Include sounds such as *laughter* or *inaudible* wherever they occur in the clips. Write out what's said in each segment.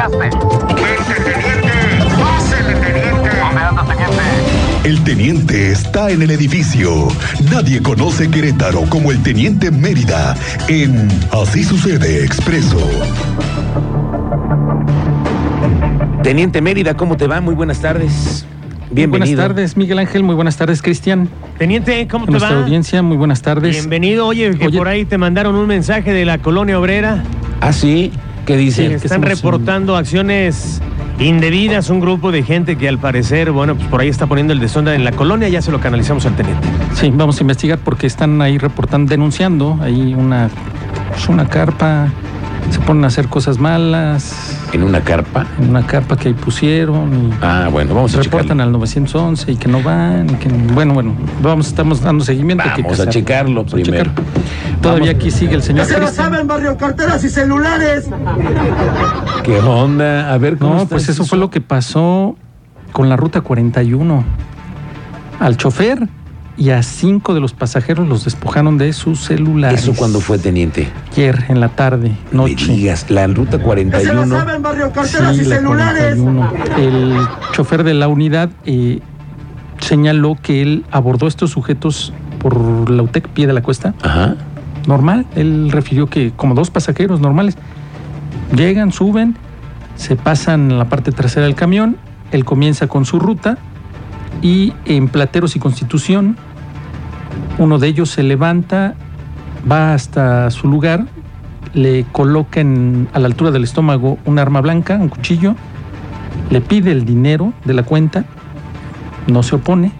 llegaste? teniente! ¡Pásele, teniente! ¿Dónde anda, teniente? El teniente está en el edificio. Nadie conoce Querétaro como el teniente Mérida en Así sucede expreso. Teniente Mérida, ¿cómo te va? Muy buenas tardes. Bienvenido. Muy buenas tardes, Miguel Ángel. Muy buenas tardes, Cristian. Teniente, ¿cómo te nuestra va? audiencia, muy buenas tardes. Bienvenido. Oye, que Oye. por ahí te mandaron un mensaje de la colonia obrera. Ah, sí. ¿Qué dice? Sí, que que están reportando acciones indebidas. Un grupo de gente que al parecer, bueno, pues por ahí está poniendo el desorden en la colonia. Ya se lo canalizamos al teniente. Sí, vamos a investigar porque están ahí reportando, denunciando. Hay una, pues, una carpa, se ponen a hacer cosas malas ¿En una carpa? en una carpa que ahí pusieron y Ah, bueno, vamos a reportan checarlo. al 911 y que no van. y que, bueno, bueno, vamos, estamos dando seguimiento. que Vamos a checarlo Vamos a primero. checar. Todavía Vamos. aquí sigue el señor Se lo saben, barrio, carteras y celulares. *laughs* ¿Qué onda? A ver, ¿cómo No, pues eso fue lo que pasó con la ruta 41. Al chofer y a cinco de los pasajeros los despojaron de sus celulares. ¿Eso cuándo fue, teniente? Ayer en la tarde, No me noche. digas, la ruta Se lo 41. saben, barrio, carteras Sí, y la celulares. 41. El chofer de la unidad eh, señaló que él abordó a estos sujetos por la UTEC, pie de la cuesta. Ajá. Normal, él refirió que como dos pasajeros normales llegan, suben, se pasan la parte trasera del camión, él comienza con su ruta y en Plateros y Constitución uno de ellos se levanta, va hasta su lugar, le coloca en- a la altura del estómago un arma blanca, un cuchillo, le pide el dinero de la cuenta, no se opone,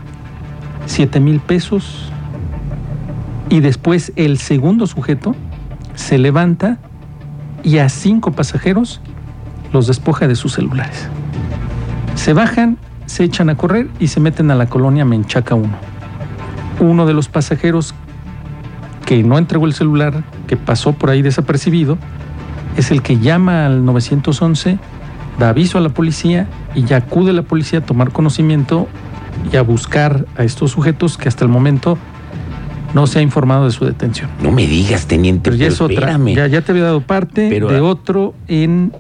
7 mil pesos, y después el segundo sujeto se levanta y a cinco pasajeros los despoja de sus celulares. Se bajan, se echan a correr y se meten a la colonia Menchaca 1. Uno de los pasajeros que no entregó el celular, que pasó por ahí desapercibido, es el que llama al 911, da aviso a la policía y ya acude la policía a tomar conocimiento y a buscar a estos sujetos que hasta el momento no se ha informado de su detención. No me digas, teniente, Pero ya pero es otra. Ya, ya te había dado parte Pero, de otro en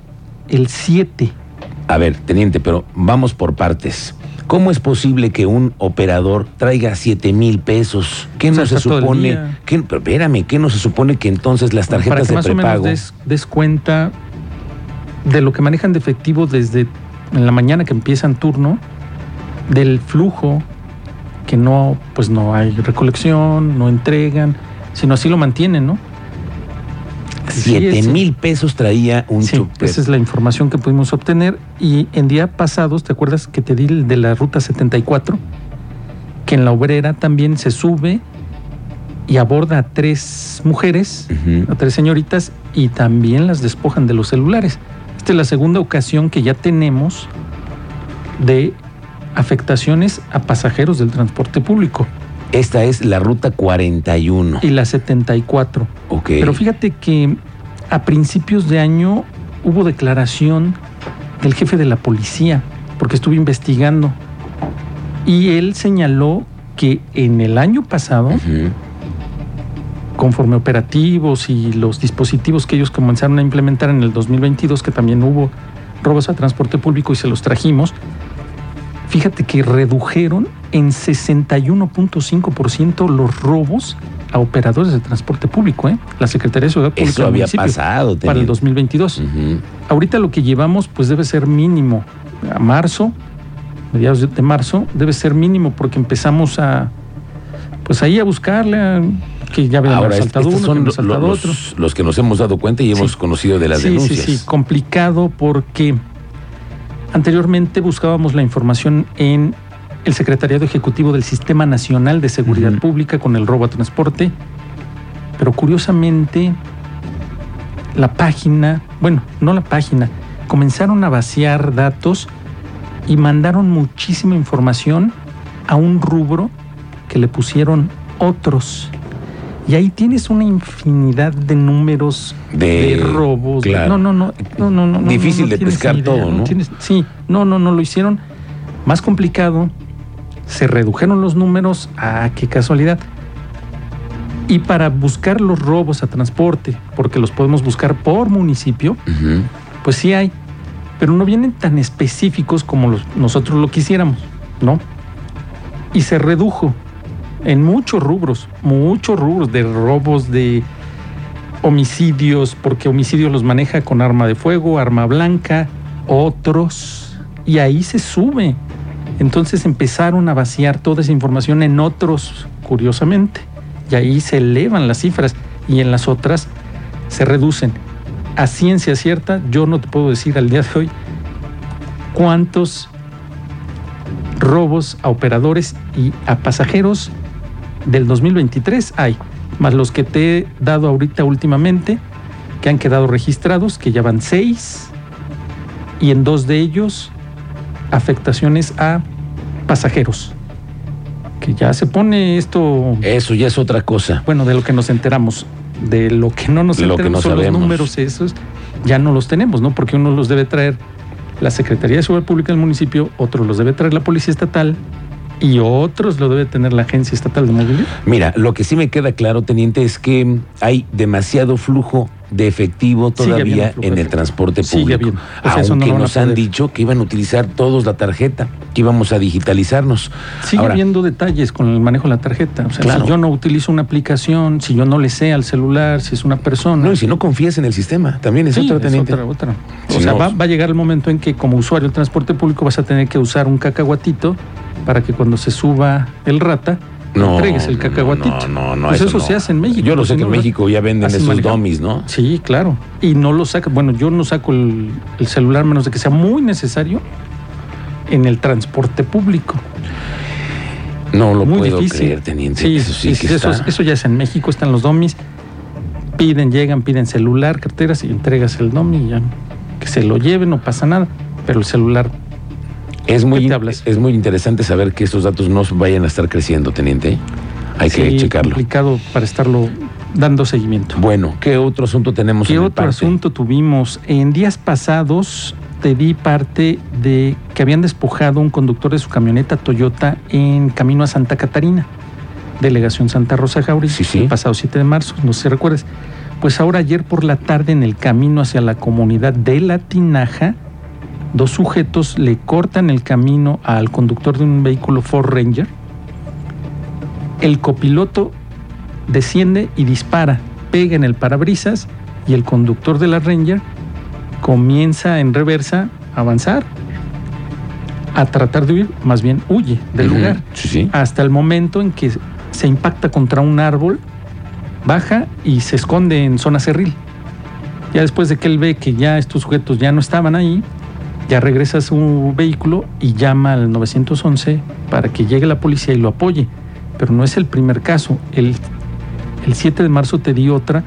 el 7. A ver, teniente, pero vamos por partes. ¿Cómo es posible que un operador traiga 7 mil pesos? ¿Qué O sea, no se supone? día. ¿Qué, pero espérame, ¿qué no se supone que entonces las Para tarjetas que de más prepago? o menos des, des cuenta de lo que manejan de efectivo desde en la mañana que empiezan turno, del flujo, que no, pues no hay recolección, no entregan, sino así lo mantienen, ¿no? Sí, 7 ese- mil pesos traía un Sí, chofer. esa es la información que pudimos obtener. Y en día pasados, ¿te acuerdas que te di el de la ruta 74? Que en la obrera también se sube y aborda a tres mujeres, a tres señoritas, y también las despojan de los celulares. Esta es la segunda ocasión que ya tenemos de afectaciones a pasajeros del transporte público. Esta es la ruta 41. Y la 74. Ok. Pero fíjate que a principios de año hubo declaración del jefe de la policía, porque estuve investigando, y él señaló que en el año pasado, conforme operativos y los dispositivos que ellos comenzaron a implementar en el 2022, que también hubo robos a transporte público y se los trajimos, fíjate que redujeron en 61.5% los robos a operadores de transporte público, ¿eh? La Secretaría de Seguridad Pública Eso había pasado. para el teniente. 2022. Ujú. Ahorita lo que llevamos pues debe ser mínimo. A marzo, mediados de- marzo, debe ser mínimo porque empezamos a pues ahí a buscarle a- que ya habían Ahora, saltado estos uno, son saltado los, otro. los que nos hemos dado cuenta y hemos Sí. conocido de las sí, denuncias. Sí, sí, complicado porque anteriormente buscábamos la información en el Secretariado Ejecutivo del Sistema Nacional de Seguridad. Pública con el robo a transporte, pero curiosamente la página, bueno, no la página, comenzaron a vaciar datos y mandaron muchísima información a un rubro que le pusieron otros. Y ahí tienes una infinidad de números De- de, robos. claro. no, no, no, no, no, no, Difícil no de pescar idea, todo, ¿no? tienes- sí, no, no, no, lo hicieron más complicado. Se redujeron los números. Ah, qué casualidad. Y para buscar los robos a transporte, porque los podemos buscar por municipio, pues sí hay. pero no vienen tan específicos como los- nosotros lo quisiéramos, ¿no? Y se redujo en muchos rubros, muchos rubros de robos, de homicidios, porque homicidios los maneja con arma de fuego, arma blanca, otros, y ahí se sube. Entonces empezaron a vaciar toda esa información en otros, curiosamente, y ahí se elevan las cifras y en las otras se reducen. A ciencia cierta, yo no te puedo decir al día de hoy cuántos robos a operadores y a pasajeros del 2023 hay, más los que te he dado ahorita últimamente, que han quedado registrados, que ya van seis, y en dos de ellos afectaciones a pasajeros. Que ya se pone esto, Eso ya es otra cosa. bueno, de lo que nos enteramos, de lo que no nos Lo que enteramos no son los números esos, ya no los tenemos, ¿no? Porque uno los debe traer la Secretaría de Seguridad Pública del municipio, otros los debe traer la Policía Estatal y otros lo debe tener la Agencia Estatal de Movilidad. Mira, lo que sí me queda claro, teniente, es que hay demasiado flujo de efectivo todavía en el transporte público. O sea, eso no Aunque nos han dicho que iban a utilizar todos la tarjeta, que íbamos a digitalizarnos. Sigue Ahora, habiendo detalles con el manejo de la tarjeta. O sea, Claro. si yo no utilizo una aplicación, si yo no le sé al celular, si es una persona. No, y si no confías en el sistema, también es Sí, otra, es otra, otra. O Si sea, no- va, va a llegar el momento en que como usuario del transporte público vas a tener que usar un cacahuatito para que cuando se suba el rata, No, entregues el cacahuatito. No, no, no. Pues eso, se hace en México. Yo lo pues, sé que en. México ya venden esos dummies, ¿no? Sí, claro. Y no lo saca. Bueno, yo no saco el, el celular menos de que sea muy necesario en el transporte público. No lo muy puedo difícil. creer, teniente. Sí, eso sí sí, que eso, está. eso ya es en México, están los domis. Piden, llegan, piden celular, carteras y entregas el domi y ya. Que se lo lleven, no pasa nada. Pero el celular, Es muy, es muy interesante saber que estos datos no vayan a estar creciendo, teniente. Hay que checarlo. complicado para estarlo dando seguimiento. Bueno, ¿qué otro asunto tenemos ¿Qué en otro parte? asunto tuvimos? En días pasados te di parte de que habían despojado un conductor de su camioneta Toyota en camino a Santa Catarina, delegación Santa Rosa Jauri, Sí, sí. el pasado 7 de marzo, no sé si recuerdas. Pues ahora ayer por la tarde en el camino hacia la comunidad de La Tinaja, dos sujetos le cortan el camino al conductor de un vehículo Ford Ranger. El copiloto desciende y dispara, pega en el parabrisas y el conductor de la Ranger comienza en reversa a avanzar, a tratar de huir, más bien huye del lugar, Sí, sí. hasta el momento en que se impacta contra un árbol, baja y se esconde en zona cerril. Ya después de que él ve que ya estos sujetos ya no estaban ahí, ya regresa a su vehículo y llama al 911 para que llegue la policía y lo apoye. Pero no es el primer caso. El, el 7 de marzo te di otra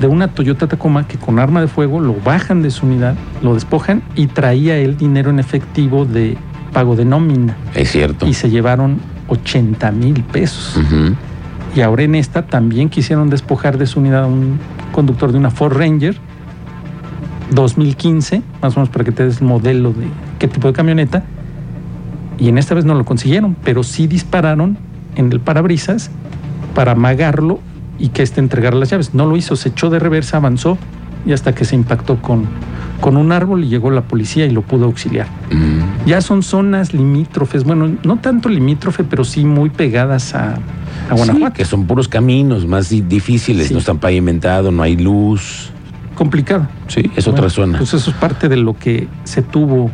de una Toyota Tacoma que con arma de fuego lo bajan de su unidad, lo despojan y traía él dinero en efectivo de pago de nómina Es cierto. y se llevaron 80 mil pesos. Y ahora en esta también quisieron despojar de su unidad a un conductor de una Ford Ranger 2015, más o menos para que te des el modelo de qué tipo de camioneta. Y en esta vez no lo consiguieron, pero sí dispararon en el parabrisas para amagarlo y que éste entregara las llaves. No lo hizo, se echó de reversa, avanzó y hasta que se impactó con, con un árbol y llegó la policía y lo pudo auxiliar. Mm. Ya son zonas limítrofes, bueno, no tanto limítrofe, pero sí muy pegadas a, a Sí, Guanajuato. que son puros caminos más di- difíciles, Sí. no están pavimentados, no hay luz. Complicado. Sí, es Bueno, otra zona. Pues eso es parte de lo que se tuvo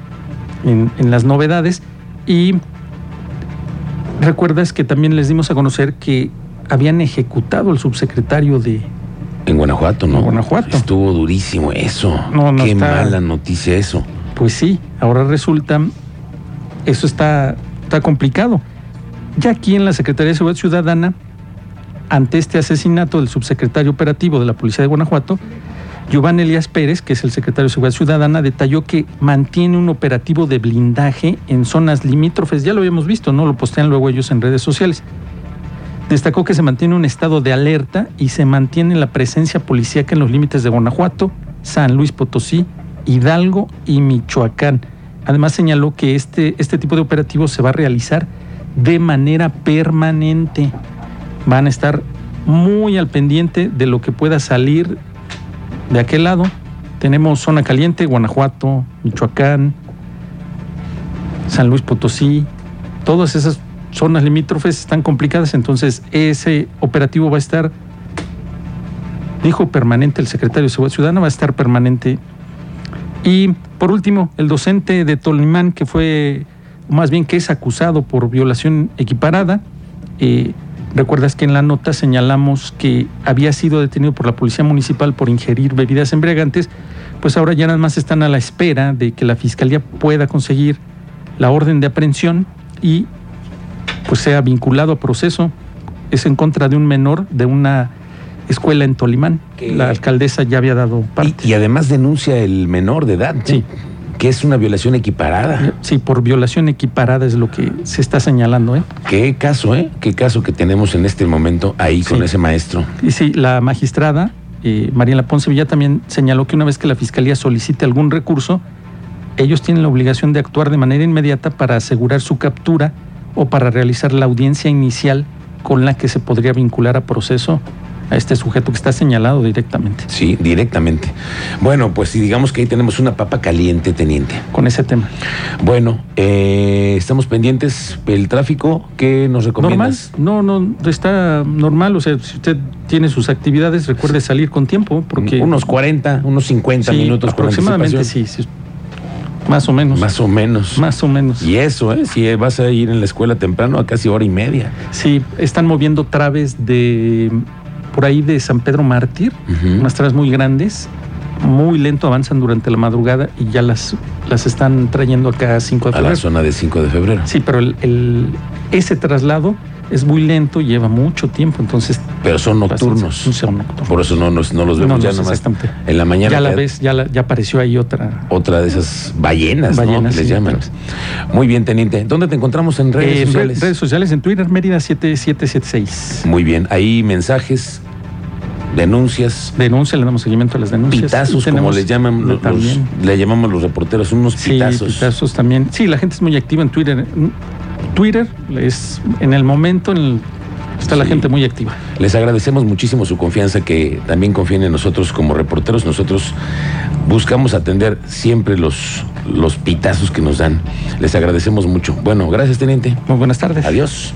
en, en las novedades. Y recuerdas que también les dimos a conocer que habían ejecutado al subsecretario de... en Guanajuato, ¿no? en Guanajuato. Estuvo durísimo eso. No, no Qué está- mala noticia eso. Pues sí, ahora resulta, eso está, está complicado. Ya aquí en la Secretaría de Seguridad Ciudadana, ante este asesinato del subsecretario operativo de la Policía de Guanajuato, Giovanni Elías Pérez, que es el secretario de Seguridad Ciudadana, detalló que mantiene un operativo de blindaje en zonas limítrofes. Ya lo habíamos visto, ¿no? Lo postean luego ellos en redes sociales. Destacó que se mantiene un estado de alerta y se mantiene la presencia policíaca en los límites de Guanajuato, San Luis Potosí, Hidalgo y Michoacán. Además señaló que este, este tipo de operativos se va a realizar de manera permanente. Van a estar muy al pendiente de lo que pueda salir de aquel lado. Tenemos zona caliente, Guanajuato, Michoacán, San Luis Potosí, todas esas zonas limítrofes están complicadas, entonces ese operativo va a estar, dijo permanente. El secretario de Seguridad Ciudadana, va a estar permanente. Y por último, el docente de Tolimán, que fue, más bien que es acusado por violación equiparada, eh, recuerdas que en la nota señalamos que había sido detenido por la Policía Municipal por ingerir bebidas embriagantes, pues ahora ya nada más están a la espera de que la Fiscalía pueda conseguir la orden de aprehensión y pues sea vinculado a proceso. Es en contra de un menor de una escuela en Tolimán. Que- La alcaldesa ya había dado parte. Y, y además denuncia el menor de edad. Sí. Que es una violación equiparada. Sí, por violación equiparada es lo que se está señalando, ¿eh? Qué caso, ¿eh? Qué caso que tenemos en este momento ahí con ese maestro. Y sí, la magistrada eh, Mariela Ponce Villa también señaló que una vez que la fiscalía solicite algún recurso, ellos tienen la obligación de actuar de manera inmediata para asegurar su captura o para realizar la audiencia inicial con la que se podría vincular a proceso a este sujeto que está señalado directamente Sí, directamente. Bueno, pues digamos que ahí tenemos una papa caliente, teniente. con ese tema. Bueno, eh, estamos pendientes. El tráfico, ¿qué nos Normal, recomiendas? no, no, está normal. O sea, si usted tiene sus actividades, recuerde salir con tiempo, porque Unos 40, unos 50 Sí, minutos aproximadamente sí, sí, más o menos, Más o menos. más o menos. Y eso, ¿eh? Si vas a ir en la escuela temprano, a casi hora y media. Sí, están moviendo traves de por ahí de San Pedro Mártir, unas traves muy grandes, muy lento avanzan durante la madrugada y ya las, las están trayendo acá a 5 de A la febrero. zona de 5 de febrero. Sí, pero el, el- ese traslado es muy lento, lleva mucho tiempo, entonces Pero son nocturnos. Son nocturnos. Por eso no, nos, no los vemos No, ya no, nomás. En la mañana. ya la ves, ya, la- ya apareció ahí otra. Otra de esas ballenas, ¿no? Ballenas, les sí, llaman. Muy bien, teniente. ¿Dónde te encontramos en redes Eh, sociales? redes sociales, en Twitter, Mérida 7776. Muy bien. Ahí mensajes, denuncias, Denuncia, le damos seguimiento a las denuncias. pitazos, como les llaman los, le llamamos los reporteros, unos Sí, pitazos. pitazos también. Sí, la gente es muy activa en Twitter. Twitter es en el momento en el- está la Sí. gente muy activa. Les agradecemos muchísimo su confianza, que también confíen en nosotros como reporteros. Nosotros buscamos atender siempre los, los pitazos que nos dan. Les agradecemos mucho. Bueno, gracias, teniente. Muy buenas tardes. Adiós.